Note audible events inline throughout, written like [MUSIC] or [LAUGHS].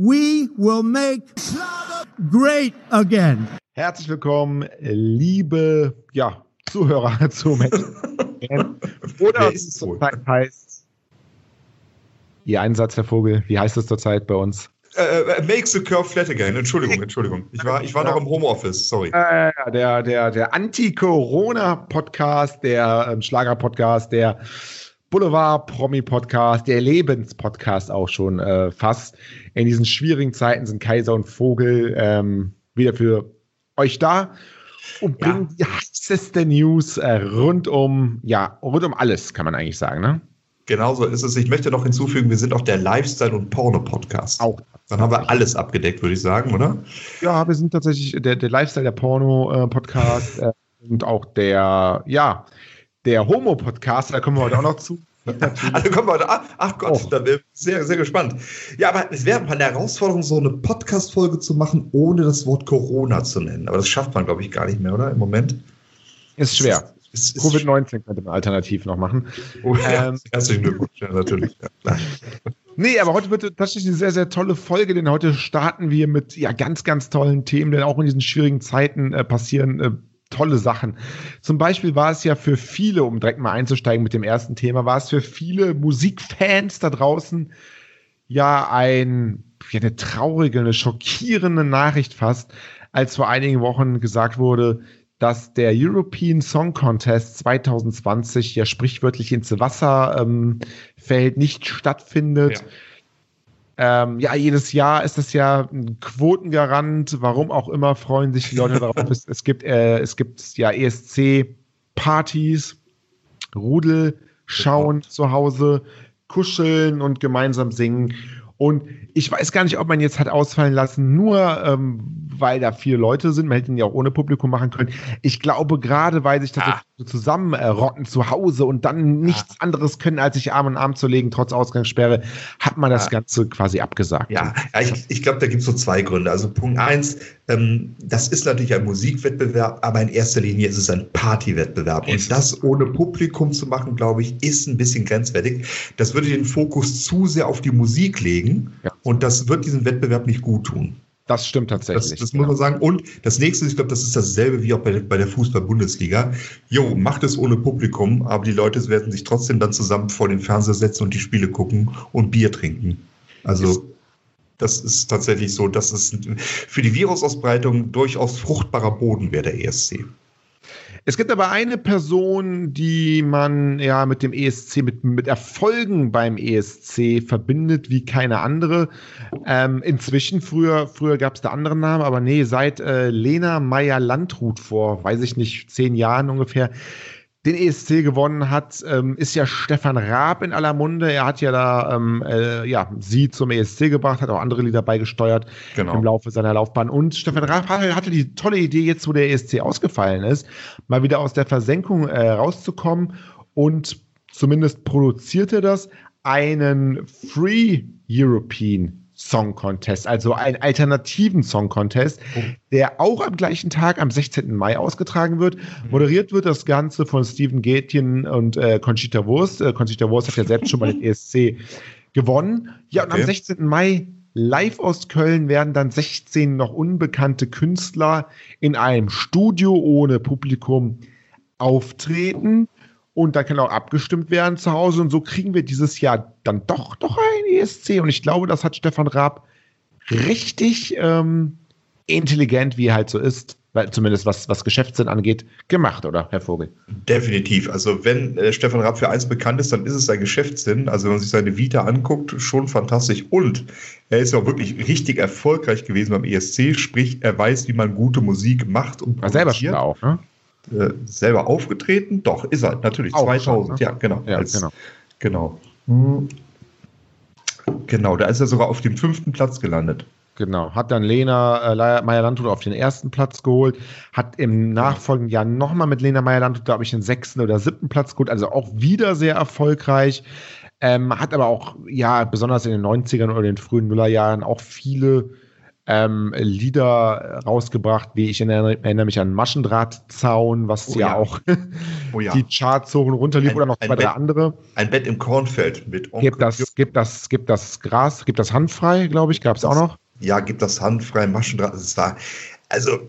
we will make great again. Herzlich willkommen, liebe ja, Zuhörer [LAUGHS] zu Match. Oder ist es zurzeit heißt. Ihr Einsatz, Herr Vogel, wie heißt es zurzeit bei uns? Äh, makes the curve flat again. Entschuldigung, Entschuldigung. Ich war, ich war noch im Homeoffice, sorry. Äh, der der, der Anti-Corona-Podcast, der ähm, Schlager-Podcast, der Boulevard-Promi-Podcast, der Lebens-Podcast auch schon äh, fast. In diesen schwierigen Zeiten sind Kaiser und Vogel ähm, wieder für euch da und bringen ja. die heißeste News äh, rund um, ja, rund um alles, kann man eigentlich sagen, ne? Genau so ist es. Ich möchte noch hinzufügen, wir sind auch der Lifestyle- und Porno-Podcast. Auch. Dann haben wir alles abgedeckt, würde ich sagen, oder? Ja, wir sind tatsächlich der, der Lifestyle, der Porno-Podcast äh, und auch der, ja, der Homo-Podcast, da kommen wir heute auch noch zu. [LAUGHS] Also kommen wir heute, ach, Gott, oh. da bin ich sehr, sehr gespannt. Ja, aber es wäre mal eine Herausforderung, so eine Podcast-Folge zu machen, ohne das Wort Corona zu nennen. Aber das schafft man, glaube ich, gar nicht mehr, oder? Im Moment. Ist schwer. Covid-19 könnte man alternativ noch machen. Oh, ja, ähm, [LAUGHS] herzlichen Glückwunsch, ja, natürlich. Ja, [LAUGHS] Nee, aber heute wird tatsächlich eine sehr, sehr tolle Folge, denn heute starten wir mit ja ganz, ganz tollen Themen, denn auch in diesen schwierigen Zeiten äh, passieren äh, tolle Sachen. Zum Beispiel war es ja für viele, um direkt mal einzusteigen mit dem ersten Thema, war es für viele Musikfans da draußen ja ein, ja, eine traurige, eine schockierende Nachricht fast, als vor einigen Wochen gesagt wurde, dass der European Song Contest 2020 ja sprichwörtlich ins Wasser ähm, fällt, nicht stattfindet. Ja. Ähm, ja, jedes Jahr ist das ja ein Quotengarant. Warum auch immer freuen sich die Leute [LAUGHS] darauf. Es, es gibt, äh, es gibt ja ESC-Partys, Rudel, schauen zu Hause, kuscheln und gemeinsam singen. Und ich weiß gar nicht, ob man jetzt hat ausfallen lassen, nur ähm, weil da viele Leute sind. Man hätte ihn ja auch ohne Publikum machen können. Ich glaube, gerade weil sich das ah. so zusammenrotten zu Hause und dann nichts ah. anderes können, als sich Arm in Arm zu legen, trotz Ausgangssperre, hat man das ah. Ganze quasi abgesagt. Ja, ich, ich glaube, da gibt es so zwei Gründe. Also Punkt eins, ähm, das ist natürlich ein Musikwettbewerb, aber in erster Linie ist es ein Partywettbewerb. Und das ohne Publikum zu machen, glaube ich, ist ein bisschen grenzwertig. Das würde den Fokus zu sehr auf die Musik legen ja. und das wird diesen Wettbewerb nicht gut tun. Das stimmt tatsächlich. Das, das muss man sagen. Und das nächste, ich glaube, das ist dasselbe wie auch bei, bei der Fußball-Bundesliga. Jo, macht es ohne Publikum, aber die Leute werden sich trotzdem dann zusammen vor den Fernseher setzen und die Spiele gucken und Bier trinken. Also, das ist tatsächlich so, dass es für die Virusausbreitung durchaus fruchtbarer Boden wäre, der ESC. Es gibt aber eine Person, die man ja mit dem ESC, mit, mit Erfolgen beim ESC verbindet wie keine andere. Ähm, inzwischen, früher, früher gab es da andere Namen, aber nee, seit äh, Lena Meyer-Landrut vor, weiß ich nicht, zehn Jahren ungefähr, den ESC gewonnen hat, ähm, ist ja Stefan Raab in aller Munde. Er hat ja da ähm, äh, ja, sie zum ESC gebracht, hat auch andere Lieder beigesteuert genau. im Laufe seiner Laufbahn. Und Stefan Raab hatte die tolle Idee, jetzt wo der ESC ausgefallen ist, mal wieder aus der Versenkung äh, rauszukommen und zumindest produzierte das einen Free European Song Contest, also einen alternativen Song Contest, oh. der auch am gleichen Tag, am 16. Mai ausgetragen wird. Mhm. Moderiert wird das Ganze von Steven Gätjen und äh, Conchita Wurst. Äh, Conchita Wurst hat ja selbst schon mal den ESC gewonnen. Ja, und okay. am 16. Mai live aus Köln werden dann 16 noch unbekannte Künstler in einem Studio ohne Publikum auftreten und dann kann auch abgestimmt werden zu Hause. Und so kriegen wir dieses Jahr dann doch, doch ein ESC. Und ich glaube, das hat Stefan Raab richtig ähm, intelligent, wie er halt so ist, weil zumindest was, was Geschäftssinn angeht, gemacht, oder, Herr Vogel? Definitiv. Also wenn äh, Stefan Raab für eins bekannt ist, dann ist es sein Geschäftssinn. Also wenn man sich seine Vita anguckt, schon fantastisch. Und er ist ja auch wirklich richtig erfolgreich gewesen beim ESC, sprich, er weiß, wie man gute Musik macht und produziert. Er selber schon auch, ne? Äh, selber aufgetreten? Doch, ist er, natürlich, auch 2000, schon, ne? ja, genau. Ja, als, genau. Genau. Hm. Genau, da ist er sogar auf dem fünften Platz gelandet. Genau, hat dann Lena äh, Meyer-Landrut auf den ersten Platz geholt, hat im nachfolgenden Jahr nochmal mit Lena Meyer-Landrut, glaube ich, den sechsten oder siebten Platz geholt, also auch wieder sehr erfolgreich. Ähm, hat aber auch, ja, besonders in den 90ern oder den frühen Nullerjahren auch viele ähm, Lieder rausgebracht, wie ich erinnere, erinnere mich an Maschendrahtzaun, was Oh ja, ja. auch Oh ja. [LAUGHS] die Charts hoch und runter lief Ein- oder noch ein zwei, drei andere. Ein Bett im Kornfeld mit Onkel Gibt das, gibt das, gibt das Gras, gibt das handfrei, glaube ich, gab es auch noch. Ja, gibt das handfrei Maschendraht. Es war, also,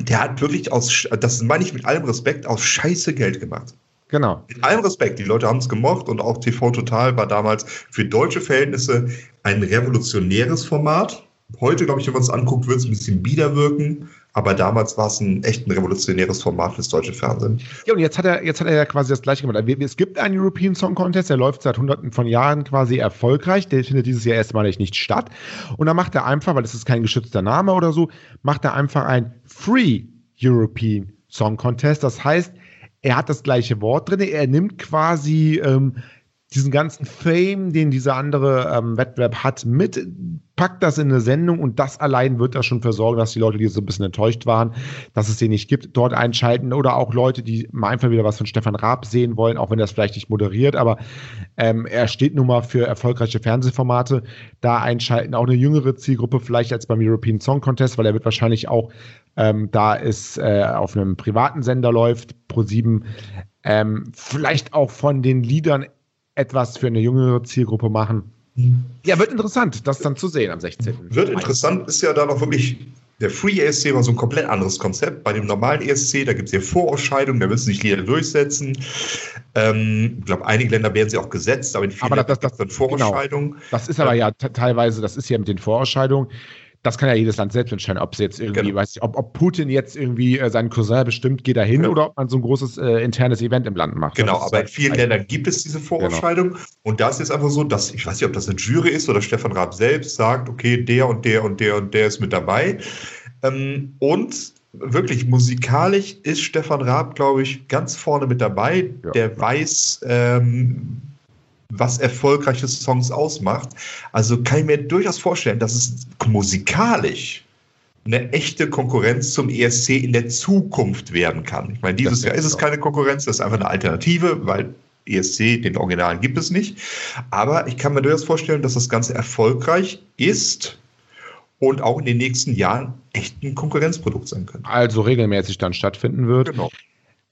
der hat wirklich aus, das meine ich mit allem Respekt, aus Scheiße Geld gemacht. Genau. Mit allem Respekt, die Leute haben es gemocht und auch TV Total war damals für deutsche Verhältnisse ein revolutionäres Format. Heute, glaube ich, wenn man es anguckt, wird es ein bisschen bieder wirken, aber damals war es ein echt ein revolutionäres Format fürs deutsche Fernsehen. Ja, und jetzt hat er, jetzt hat er ja quasi das gleiche gemacht. Es gibt einen European Song Contest, der läuft seit hunderten von Jahren quasi erfolgreich. Der findet dieses Jahr erstmalig nicht statt. Und da macht er einfach, weil es ist kein geschützter Name oder so, macht er einfach ein Free European Song Contest. Das heißt, er hat das gleiche Wort drin. Er nimmt quasi ähm, diesen ganzen Fame, den dieser andere ähm, Wettbewerb hat, mit, packt das in eine Sendung und das allein wird da schon für sorgen, dass die Leute, die so ein bisschen enttäuscht waren, dass es den nicht gibt, dort einschalten oder auch Leute, die mal einfach wieder was von Stefan Raab sehen wollen, auch wenn er es vielleicht nicht moderiert, aber ähm, er steht nun mal für erfolgreiche Fernsehformate, da einschalten, auch eine jüngere Zielgruppe vielleicht als beim European Song Contest, weil er wird wahrscheinlich auch, ähm, da es äh, auf einem privaten Sender läuft, Pro7, ähm, vielleicht auch von den Liedern etwas für eine jüngere Zielgruppe machen. Ja, wird interessant, das dann zu sehen am 16. Wird interessant, ist ja da noch wirklich. Der Free ESC war so ein komplett anderes Konzept. Bei dem normalen ESC, da gibt es ja Vorausscheidungen, da müssen sich Lieder durchsetzen. Ähm, ich glaube, einige Länder werden sie auch gesetzt, aber in vielen Aber das- Ländern das- gibt es dann Vorausscheidungen. Das ist aber ja te- teilweise, das ist ja mit den Vorausscheidungen. Das kann ja jedes Land selbst entscheiden, ob es jetzt irgendwie, Genau. weiß ich, ob, ob Putin jetzt irgendwie äh, seinen Cousin bestimmt, geht er hin Ja. oder ob man so ein großes äh, internes Event im Land macht. Genau, aber in halt- vielen Ländern gibt es diese Vorausscheidung. Und da ist jetzt einfach so, dass, ich weiß nicht, ob das eine Jury ist oder Stefan Raab selbst sagt, okay, der und der und der und der ist mit dabei. Ähm, und wirklich musikalisch ist Stefan Raab, glaube ich, ganz vorne mit dabei. Ja. Der weiß, ähm, was erfolgreiche Songs ausmacht. Also kann ich mir durchaus vorstellen, dass es musikalisch eine echte Konkurrenz zum ESC in der Zukunft werden kann. Ich meine, dieses Jahr ist es keine Konkurrenz, das ist einfach eine Alternative, weil ESC, den Originalen gibt es nicht. Aber ich kann mir durchaus vorstellen, dass das Ganze erfolgreich ist und auch in den nächsten Jahren echt ein Konkurrenzprodukt sein könnte. also regelmäßig dann stattfinden wird. Genau.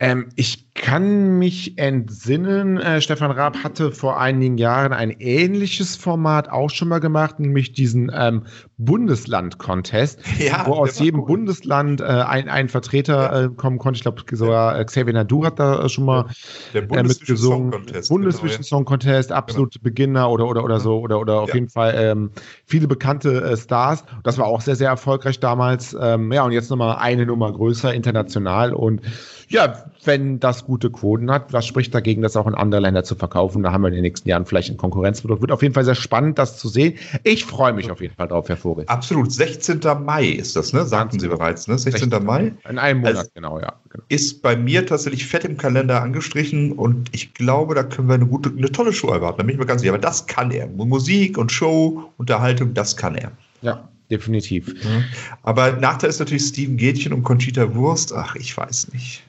Ähm, ich kann mich entsinnen, äh, Stefan Raab hatte vor einigen Jahren ein ähnliches Format auch schon mal gemacht, nämlich diesen ähm, Bundesland-Contest, [LAUGHS] Ja, wo aus jedem cool. Bundesland äh, ein, ein Vertreter äh, kommen konnte. Ich glaube, sogar äh, Xavier Nadu hat da äh, schon mal Der äh, Bundesvision mitgesungen. Song Contest. Bundesvision genau, Song Contest, absolute Beginner oder, oder, oder so, oder, oder auf Ja. jeden Fall ähm, viele bekannte Stars. Das war auch sehr, sehr erfolgreich damals. Ähm, ja, und jetzt nochmal eine Nummer größer, international. Und ja, wenn das gute Quoten hat, was spricht dagegen, das auch in andere Länder zu verkaufen? Da haben wir in den nächsten Jahren vielleicht ein Konkurrenzprodukt. Wird auf jeden Fall sehr spannend, das zu sehen. Ich freue mich auf jeden Fall drauf, Herr Vogel. Absolut. 16. Mai ist das, ne? Sagten Sie bereits, ne? 16. Mai. In einem Monat, Also- genau, ja. Genau. ist bei mir tatsächlich fett im Kalender angestrichen und ich glaube, da können wir eine gute, eine tolle Show erwarten. Da bin ich mir ganz sicher. Aber das kann er. Musik und Show, Unterhaltung, das kann er. Ja, definitiv. Aber Nachteil ist natürlich Steven Gätchen und Conchita Wurst. Ach, ich weiß nicht.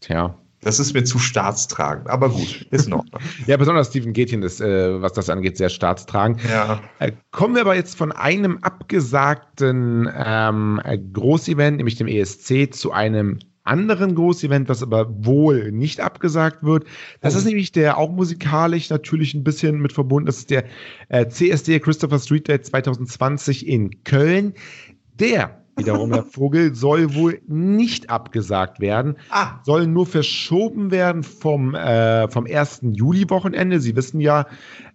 Tja. Das ist mir zu staatstragend. Aber gut, ist Ordnung. [LAUGHS] Ja, besonders Steven Gätchen ist, äh, was das angeht, sehr staatstragend. ja. Äh, Kommen wir aber jetzt von einem abgesagten ähm, äh, Großevent, nämlich dem ESC, zu einem anderen Großevent, was aber wohl nicht abgesagt wird. Das Oh. ist nämlich der auch musikalisch natürlich ein bisschen mit verbunden. Das ist der äh, CSD Christopher Street Day 2020 in Köln. Der wiederum, der Vogel, soll wohl nicht abgesagt werden Ah, soll nur verschoben werden vom, äh, vom 1. Juli-Wochenende. Sie wissen ja,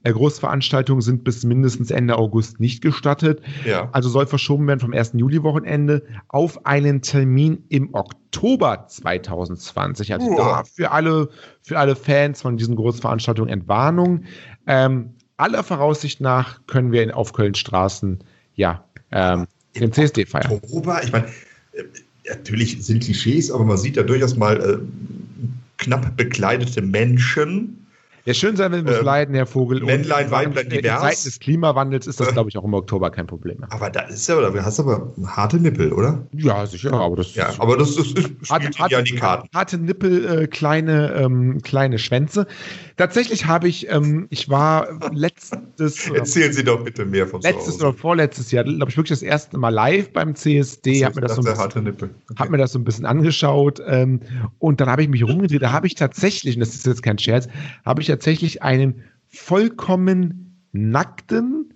äh, Großveranstaltungen sind bis mindestens Ende August nicht gestattet. ja. Also soll verschoben werden vom 1. Juli-Wochenende auf einen Termin im Oktober 2020. Also Uah. da für alle, für alle Fans von diesen Großveranstaltungen Entwarnung. Ähm, aller Voraussicht nach können wir in, auf Köln Straßen ja ähm, den CSD feiern. Oktober, ich meine, äh, natürlich sind Klischees, aber man sieht da durchaus mal äh, knapp bekleidete Menschen. Ja, schön sein, wenn wir ähm, leiden, Herr Vogel. Männlein, Weiblein, divers. In Zeiten des Klimawandels ist das, glaube ich, auch im Oktober kein Problem mehr. Aber da ist ja, oder du hast aber harte Nippel, oder? Ja, sicher, aber das Ja, aber das, das spielt harte, ja die Karten. Harte Nippel, äh, kleine, ähm, kleine Schwänze. Tatsächlich habe ich, ähm, ich war letztes. [LAUGHS] Erzählen Sie doch bitte mehr von Letztes oder vorletztes Jahr, glaube ich, wirklich das erste Mal live beim CSD. Habe mir, das so okay. hab mir das so ein bisschen angeschaut ähm, und dann habe ich mich rumgedreht. Da habe ich tatsächlich, und das ist jetzt kein Scherz, habe ich tatsächlich einen vollkommen nackten,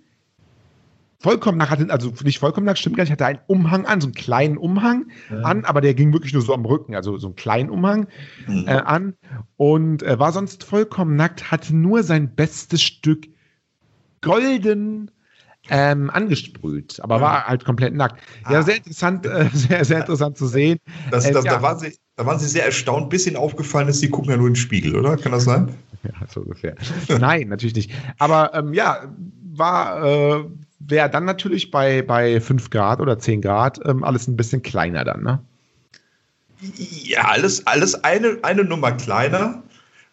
vollkommen nackt, also nicht vollkommen nackt, stimmt gar nicht, hatte einen Umhang an, so einen kleinen Umhang ja. an, aber der ging wirklich nur so am Rücken, also so einen kleinen Umhang mhm. äh, an und äh, war sonst vollkommen nackt, hatte nur sein bestes Stück golden ähm, angesprüht, aber ja. war halt komplett nackt. Ah. Ja, sehr interessant, äh, [LAUGHS] sehr, sehr interessant zu sehen. Das, das, ja. da, waren Sie, da waren Sie sehr erstaunt, bis Ihnen aufgefallen ist, Sie gucken ja nur in den Spiegel, oder? Kann das sein? [LAUGHS] Ja, so ungefähr. Nein, natürlich nicht. Aber ähm, ja, war, äh, wäre dann natürlich bei, bei 5 Grad oder 10 Grad ähm, alles ein bisschen kleiner dann, ne? Ja, alles, alles eine, eine Nummer kleiner.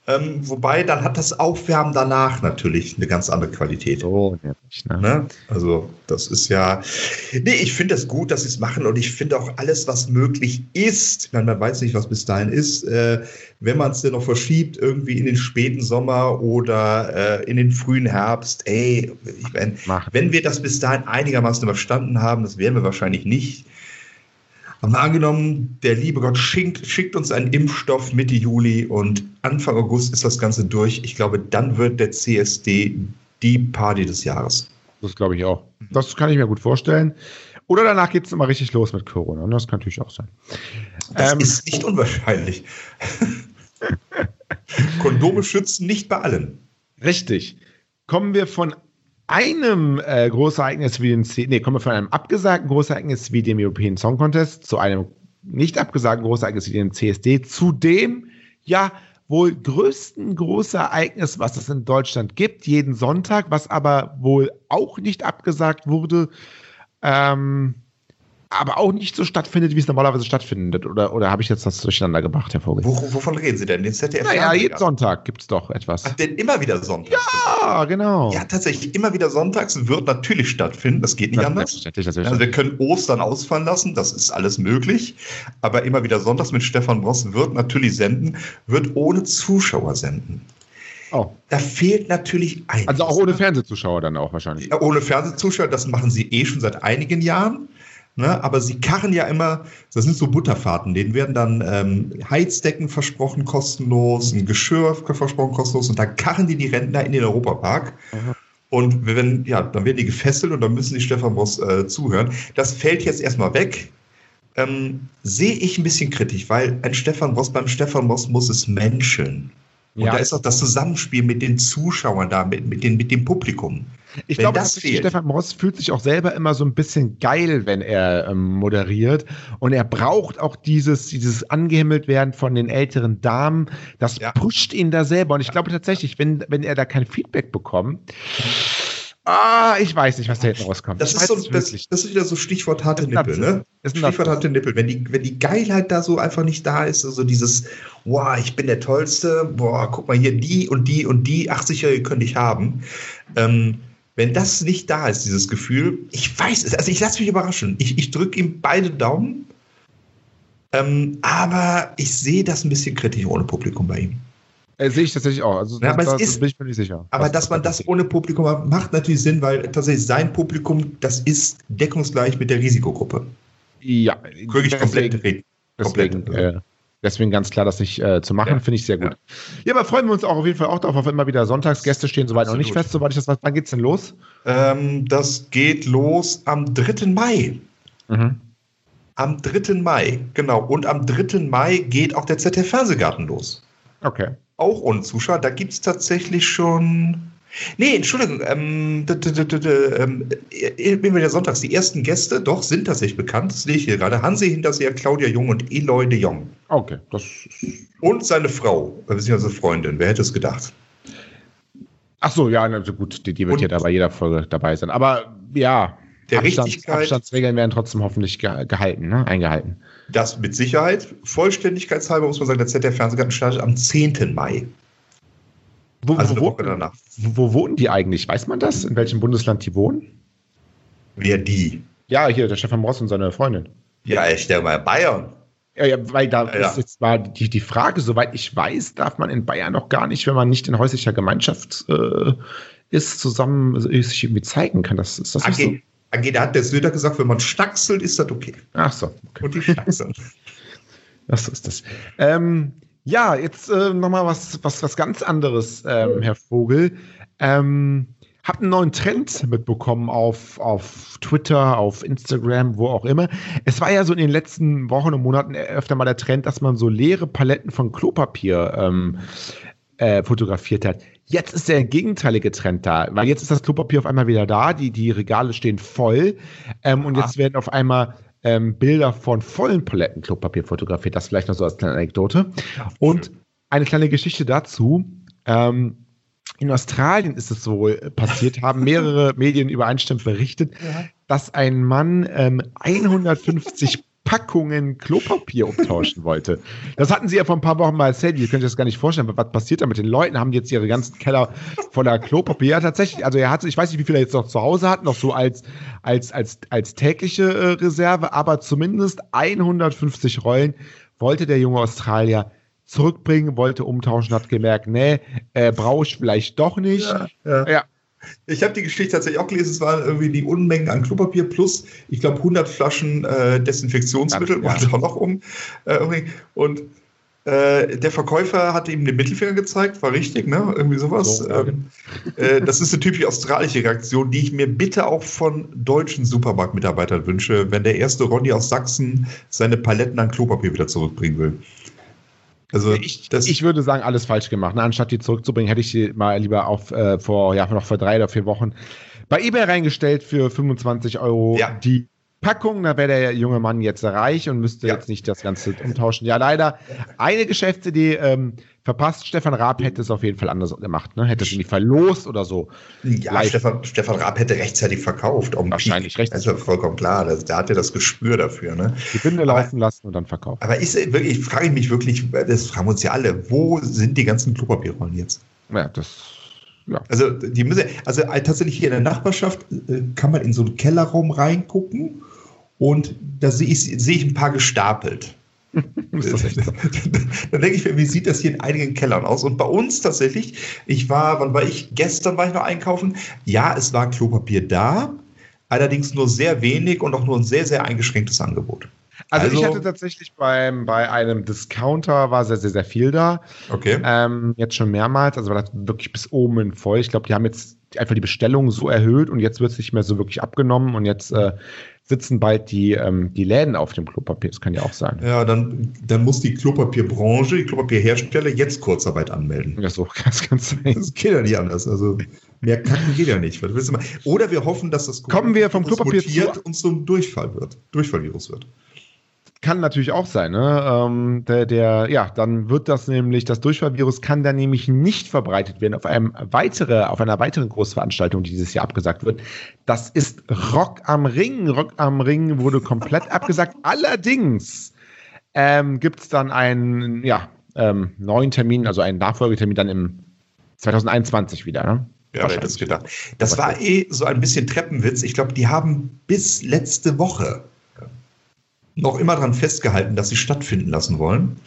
Ähm, wobei, dann hat das Aufwärmen danach natürlich eine ganz andere Qualität. Oh, nämlich, ne? ne? Also, das ist ja. Nee, ich finde es das gut, dass sie es machen und ich finde auch alles, was möglich ist. meine, man weiß nicht, was bis dahin ist. Äh, wenn man es denn noch verschiebt, irgendwie in den späten Sommer oder äh, in den frühen Herbst, ey, ich mein, wenn wir das bis dahin einigermaßen überstanden haben, das werden wir wahrscheinlich nicht, aber angenommen, der liebe Gott schickt, schickt uns einen Impfstoff Mitte Juli und Anfang August ist das Ganze durch. Ich glaube, dann wird der CSD die Party des Jahres. Das glaube ich auch. Das kann ich mir gut vorstellen. Oder danach geht es immer richtig los mit Corona. Das kann natürlich auch sein. Das ähm, ist nicht unwahrscheinlich. [LAUGHS] Kondome schützen nicht bei allen. Richtig. Kommen wir von einem äh, Großereignis wie dem nee, kommen wir von einem abgesagten Großereignis wie dem European Song Contest zu einem nicht abgesagten Großereignis wie dem CSD, zu dem ja wohl größten Großereignis, was es in Deutschland gibt, jeden Sonntag, was aber wohl auch nicht abgesagt wurde. Ähm, aber auch nicht so stattfindet, wie es normalerweise stattfindet. Oder, oder habe ich jetzt das durcheinander gebracht, Herr Vogel? Wo, wovon reden Sie denn? Den ZDF? Naja, jeden Sonntag gibt es doch etwas. Ach, denn immer wieder sonntags? Ja, genau. Ja, tatsächlich, immer wieder sonntags wird natürlich stattfinden. Das geht nicht das anders. Also wir können Ostern ausfallen lassen, das ist alles möglich. Aber immer wieder sonntags mit Stefan Bross wird natürlich senden, wird ohne Zuschauer senden. Oh. Da fehlt natürlich einiges. Also auch ohne Fernsehzuschauer dann auch wahrscheinlich. Ja, ohne Fernsehzuschauer, das machen sie eh schon seit einigen Jahren. Ne? Aber sie karren ja immer, das sind so Butterfahrten, denen werden dann ähm, Heizdecken versprochen kostenlos, ein Geschirr versprochen kostenlos und dann karren die die Rentner in den Europapark. Und wenn, ja, dann werden die gefesselt und dann müssen die Stefan Boss äh, zuhören. Das fällt jetzt erstmal weg. Ähm, sehe ich ein bisschen kritisch, weil ein Stefan Boss beim Stefan Boss muss es menscheln. Und ja. da ist auch das Zusammenspiel mit den Zuschauern da, mit, mit, den, mit dem Publikum. Ich wenn glaube, das fehlt. Stefan Moss fühlt sich auch selber immer so ein bisschen geil, wenn er ähm, moderiert. Und er braucht auch dieses, dieses angehimmelt werden von den älteren Damen. Das ja. pusht ihn da selber. Und ich glaube tatsächlich, wenn, wenn er da kein Feedback bekommt, Ah, ich weiß nicht, was da hinten rauskommt. Das, ist, so, das, das ist wieder so Stichwort harte Nippel, ne? Stichwort harte Nippel. Wenn die, wenn die Geilheit da so einfach nicht da ist, also dieses, boah, ich bin der Tollste, boah, guck mal hier, die und die und die 80-Jährige könnte ich haben. Ähm, wenn das nicht da ist, dieses Gefühl, ich weiß es, also ich lasse mich überraschen. Ich, ich drücke ihm beide Daumen, ähm, aber ich sehe das ein bisschen kritisch ohne Publikum bei ihm. Äh, sehe ich tatsächlich auch. Also ja, das, ist, bin ich mir nicht sicher. Aber dass man das ohne Publikum macht, macht natürlich Sinn, weil tatsächlich sein Publikum, das ist deckungsgleich mit der Risikogruppe. Ja, wirklich komplett. Deswegen, deswegen, äh, deswegen ganz klar, das nicht äh, zu machen, ja. finde ich sehr gut. Ja. ja. aber freuen wir uns auch auf jeden Fall auch darauf, auf immer wieder Sonntagsgäste stehen soweit Absolut. noch nicht fest, soweit ich das weiß. Wann geht's denn los? Ähm, das geht los am 3. Mai. Mhm. Am 3. Mai, genau. Und am 3. Mai geht auch der ZDF Fernsehgarten los. Okay auch ohne Zuschauer. Da gibt es tatsächlich schon. Nee, Entschuldigung, ähm, ähm, immer wieder sonntags. Die ersten Gäste, doch, sind tatsächlich bekannt. Das sehe ich hier gerade. Hansi Hinterseher, Claudia Jung und Eloy de Jong. Okay, das. Und seine Frau, beziehungsweise Freundin. Wer hätte es gedacht? Ach so, ja, also gut, die, die wird ja bei jeder Folge dabei sein. Aber ja, der Abstand, Richtigkeit, Abstandsregeln werden trotzdem hoffentlich gehalten, ne? eingehalten. Das mit Sicherheit. Vollständigkeitshalber muss man sagen, der ZDF Fernsehgarten startet am 10. Mai. Wo, also wo, wo, danach. wo wohnen die eigentlich? Weiß man das? In welchem Bundesland die wohnen? Wer die? Ja, hier, der Stefan Ross und seine Freundin. Ja, ich denke mal Bayern. Ja, ja, weil da Ja. ist jetzt mal die, die Frage, soweit ich weiß, darf man in Bayern noch gar nicht, wenn man nicht in häuslicher Gemeinschaft äh, ist, zusammen äh, sich irgendwie zeigen kann. Das, ist das nicht so? AG, AG, da hat der Söder gesagt, wenn man staxelt, ist das okay. Ach so. Und die staxeln. Ach [LAUGHS] so ist das. Ähm, ja, jetzt äh, nochmal was, was, was ganz anderes, ähm, Herr Vogel. Ähm, hab einen neuen Trend mitbekommen auf, auf Twitter, auf Instagram, wo auch immer. Es war ja so in den letzten Wochen und Monaten öfter mal der Trend, dass man so leere Paletten von Klopapier ähm, äh, fotografiert hat. Jetzt ist der gegenteilige Trend da, weil jetzt ist das Klopapier auf einmal wieder da, die, die Regale stehen voll ähm, und jetzt werden auf einmal ähm, Bilder von vollen Paletten Klopapier fotografiert. Das vielleicht noch so als kleine Anekdote. Und eine kleine Geschichte dazu. Ähm, in Australien ist es so äh, passiert, [LAUGHS] haben mehrere Medien übereinstimmend berichtet, dass ein Mann ähm, [LAUGHS] 150 Packungen Klopapier umtauschen wollte. Das hatten sie ja vor ein paar Wochen mal erzählt. Ihr könnt euch das gar nicht vorstellen. Was passiert da mit den Leuten? Haben die jetzt ihre ganzen Keller voller Klopapier? Ja, tatsächlich. Also er hatte, ich weiß nicht, wie viel er jetzt noch zu Hause hat, noch so als, als, als, als tägliche äh, Reserve, aber zumindest 150 Rollen wollte der junge Australier zurückbringen, wollte umtauschen, hat gemerkt, nee, äh, brauche ich vielleicht doch nicht. Ja, ja. ja. Ich habe die Geschichte tatsächlich auch gelesen. Es waren irgendwie die Unmengen an Klopapier plus, ich glaube, 100 Flaschen äh, Desinfektionsmittel Ja. wollte auch noch um. Äh, irgendwie. Und äh, der Verkäufer hat ihm den Mittelfinger gezeigt, war richtig, ne? Irgendwie sowas. So, ja. ähm, äh, das ist eine typisch australische Reaktion, die ich mir bitte auch von deutschen Supermarktmitarbeitern wünsche, wenn der erste Ronny aus Sachsen seine Paletten an Klopapier wieder zurückbringen will. Also Ich, das, ich würde sagen, alles falsch gemacht. Ne? Anstatt die zurückzubringen, hätte ich sie mal lieber auf äh, vor, ja, noch vor drei oder vier Wochen bei eBay reingestellt für 25 Euro Ja. die Packung. Da wäre der junge Mann jetzt reich und müsste Ja. jetzt nicht das Ganze umtauschen. Ja, leider eine Geschäftsidee ähm, verpasst. Stefan Raab hätte es auf jeden Fall anders gemacht. Ne? Hätte es irgendwie verlost oder so. Ja. Stefan, Stefan Raab hätte rechtzeitig verkauft. Wahrscheinlich rechtzeitig. Das ist ja vollkommen klar. Das, der hat ja das Gespür dafür. Ne? Die Binde laufen lassen und dann verkaufen. Aber ist wirklich, frage ich mich wirklich, das fragen wir uns ja alle, wo sind die ganzen Klopapierrollen jetzt? Ja, das. Ja. Also die müssen, also äh, tatsächlich hier in der Nachbarschaft äh, kann man in so einen Kellerraum reingucken und da sehe ich, sehe ich ein paar gestapelt. [LAUGHS] Dann denke ich mir, wie sieht das hier in einigen Kellern aus? Und bei uns tatsächlich, ich war, wann war ich? Gestern war ich noch einkaufen. Ja, es war Klopapier da, allerdings nur sehr wenig und auch nur ein sehr, sehr eingeschränktes Angebot. Also, ich Also- hatte tatsächlich beim, bei einem Discounter war sehr, sehr, sehr viel da. Okay. Ähm, jetzt schon mehrmals, also war das wirklich bis oben hin voll. Ich glaube, die haben jetzt einfach die Bestellung so erhöht und jetzt wird es nicht mehr so wirklich abgenommen und jetzt äh, sitzen bald die, ähm, die Läden auf dem Klopapier. Das kann ja auch sein. Ja, dann, dann muss die Klopapierbranche, die Klopapierhersteller jetzt Kurzarbeit anmelden. Ja, so [LAUGHS] ganz, ganz. Das geht ja nicht anders. Also mehr kacken geht ja nicht. Oder wir hoffen, dass das Kommen wir vom Klopapier mutiert und zum Durchfall wird. Durchfallvirus wird. Kann natürlich auch sein, ne? Ähm, der, der, ja, dann wird das nämlich, das Durchfallvirus kann dann nämlich nicht verbreitet werden auf einem weitere, auf einer weiteren Großveranstaltung, die dieses Jahr abgesagt wird. Das ist Rock am Ring. Rock am Ring wurde komplett [LAUGHS] abgesagt. Allerdings ähm, gibt es dann einen, ja, ähm, neuen Termin, also einen Nachfolgetermin dann im 2021 wieder, ne? Ja, wer hätte das gedacht. Das war eh so ein bisschen Treppenwitz. Ich glaube, die haben bis letzte Woche noch immer daran festgehalten, dass sie stattfinden lassen wollen.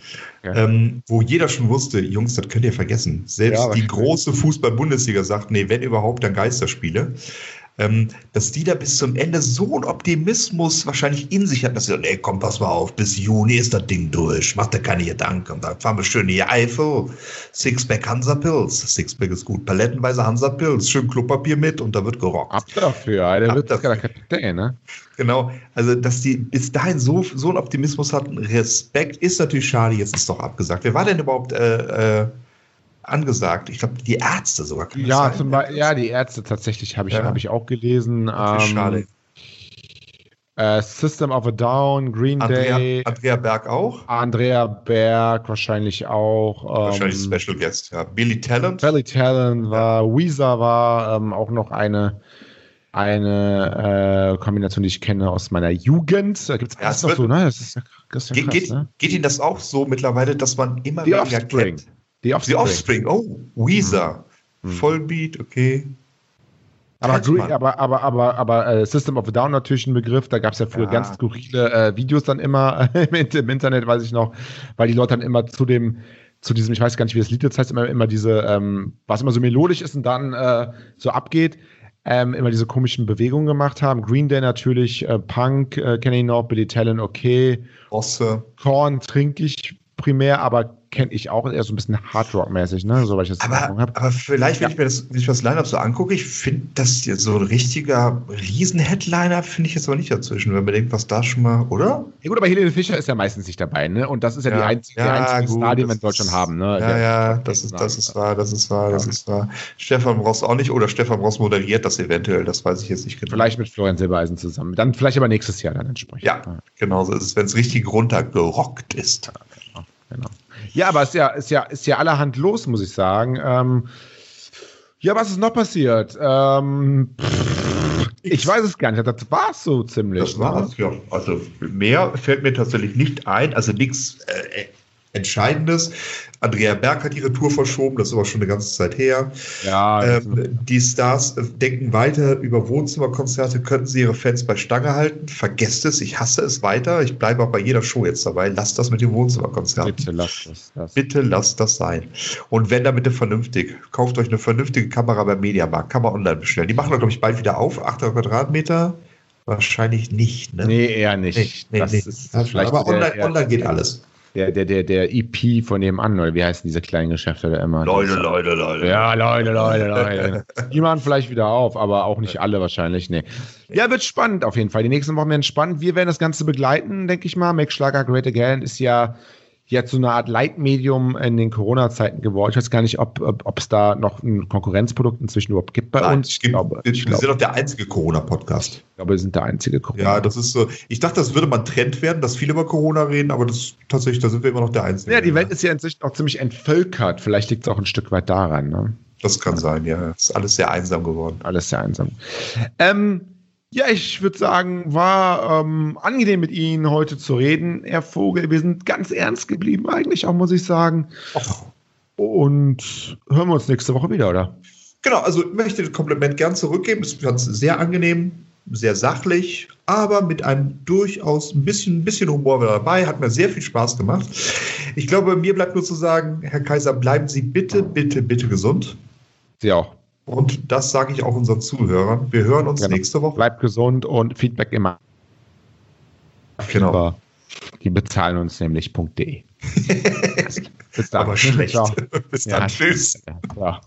Ja. Ähm, wo jeder schon wusste, Jungs, das könnt ihr vergessen. Selbst Ja, die große Fußball-Bundesliga sagt, nee, wenn überhaupt, dann Geisterspiele. Ähm, dass die da bis zum Ende so einen Optimismus wahrscheinlich in sich hatten, dass sie sagen, nee, komm, pass mal auf, bis Juni ist das Ding durch, mach dir keine Gedanken. Und dann fahren wir schön in die Eifel, Sixpack Hansa Pilz, Sixpack ist gut, palettenweise Hansa Pilz, schön Klopapier mit und da wird gerockt. Ab dafür, der Ab wird das dafür. Kapitän, ne? Genau, also dass die bis dahin so, so einen Optimismus hatten, Respekt, ist natürlich schade, jetzt ist doch abgesagt. Wer war denn überhaupt äh, äh, angesagt? Ich glaube, die Ärzte sogar. Ja, zum Beispiel, ja, die Ärzte tatsächlich habe ich, Ja. hab ich auch gelesen. Ähm, schade. Äh, System of a Down, Green Andrea, Day, Andrea Berg auch. Andrea Berg wahrscheinlich auch. Wahrscheinlich ähm, Special Guest, ja. Billy Talent. Belly Talent war, Weezer war ähm, auch noch eine, eine äh, Kombination, die ich kenne aus meiner Jugend. Da gibt es Ja, alles es noch so, ne? Das ist ja, das ist ja Geht, krass, geht, ne? geht Ihnen das auch so mittlerweile, dass man immer Die weniger Offspring. kennt? Die Die Offspring. Offspring, oh, Weezer. Hm. Vollbeat, okay. Aber, aber, aber, aber, aber äh, System of a Down natürlich ein Begriff. Da gab es ja früher ja. ganz skurrile äh, Videos dann immer [LAUGHS] im, Internet, weiß ich noch, weil die Leute dann immer zu dem, zu diesem, ich weiß gar nicht, wie das Lied jetzt heißt, immer, immer diese, ähm, was immer so melodisch ist und dann äh, so abgeht, ähm, immer diese komischen Bewegungen gemacht haben. Green Day natürlich, äh, Punk äh, kenne ich noch, Billy Talent okay. Osse. Korn trinke ich primär, aber kenne ich auch eher so ein bisschen Hardrock-mäßig, ne? So, weil ich das aber, aber vielleicht, wenn ja. ich mir das, wenn ich das Line-Up so angucke, ich finde das jetzt so ein richtiger Riesen-Headliner, finde ich jetzt aber nicht dazwischen, wenn man denkt, was da schon mal, oder? Ja gut, aber Helene Fischer ist ja meistens nicht dabei, ne? Und das ist ja, ja. die einzige, ja, einzige Star, die wir in Deutschland haben, ne? Ja, ja, das ist, das ist wahr, das ist wahr, das ist wahr. Stefan Ross auch nicht, oder Stefan Ross moderiert das eventuell, das weiß ich jetzt nicht genau. Vielleicht mit Florian Silbereisen zusammen. Dann vielleicht aber nächstes Jahr dann entsprechend. Ja, genau so ist es, wenn es richtig runtergerockt ist. Genau. Ja, aber es ist ja, ist ja, ist ja allerhand los, muss ich sagen. Ähm, ja, was ist noch passiert? Ähm, ich weiß es gar nicht. Das war es so ziemlich. Das war es, ja. Also mehr fällt mir tatsächlich nicht ein. Also nichts äh, Entscheidendes. Andrea Berg hat ihre Tour verschoben, das ist aber schon eine ganze Zeit her. Ja, ähm, die Stars denken weiter über Wohnzimmerkonzerte, könnten sie ihre Fans bei Stange halten. Vergesst es, ich hasse es weiter. Ich bleibe auch bei jeder Show jetzt dabei. Lasst das mit den Wohnzimmerkonzerten. Bitte lasst das, das. Bitte lasst das sein. Und wenn dann bitte vernünftig. Kauft euch eine vernünftige Kamera beim Mediamarkt. Kann man online bestellen. Die machen, glaube ich, bald wieder auf. 800 Quadratmeter. Wahrscheinlich nicht, ne? Nee, eher nicht. Nee, nee, das nee. Ist vielleicht aber online, online geht alles der, der, der, der EP von nebenan, oder wie heißen diese kleinen Geschäfte da immer? Leute, Leute, Leute. Ja, Leute, Leute, Leute. Die machen vielleicht wieder auf, aber auch nicht alle wahrscheinlich, nee. Ja, wird spannend auf jeden Fall. Die nächsten Wochen werden spannend. Wir werden das Ganze begleiten, denke ich mal. Max Schlager Great Again ist ja jetzt so eine Art Leitmedium in den Corona-Zeiten geworden. Ich weiß gar nicht, ob es ob, da noch ein Konkurrenzprodukt inzwischen überhaupt gibt bei Nein, uns. Ich, glaube, wir, ich wir sind doch der einzige Corona-Podcast. Ich glaube, wir sind der einzige Corona. Ja, das ist so. Ich dachte, das würde mal Trend werden, dass viele über Corona reden, aber das tatsächlich, da sind wir immer noch der Einzige. Ja, die Welt ist ja inzwischen auch ziemlich entvölkert. Vielleicht liegt es auch ein Stück weit daran. Ne? Das kann sein, ja. Es ist alles sehr einsam geworden. Alles sehr einsam. Ähm, ja, ich würde sagen, war ähm, angenehm mit Ihnen heute zu reden, Herr Vogel. Wir sind ganz ernst geblieben, eigentlich auch, muss ich sagen. Och. Und hören wir uns nächste Woche wieder, oder? Genau, also ich möchte das Kompliment gern zurückgeben. Es war sehr angenehm, sehr sachlich, aber mit einem durchaus ein bisschen, ein bisschen Humor dabei. Hat mir sehr viel Spaß gemacht. Ich glaube, mir bleibt nur zu sagen, Herr Kaiser, bleiben Sie bitte, bitte, bitte gesund. Sie auch. Und das sage ich auch unseren Zuhörern. Wir hören uns genau. nächste Woche. Bleibt gesund und Feedback immer. Genau. Die bezahlen uns nämlich.de. [LAUGHS] Bis dann. Aber schlecht. Bis dann. Ja. Tschüss. Ja.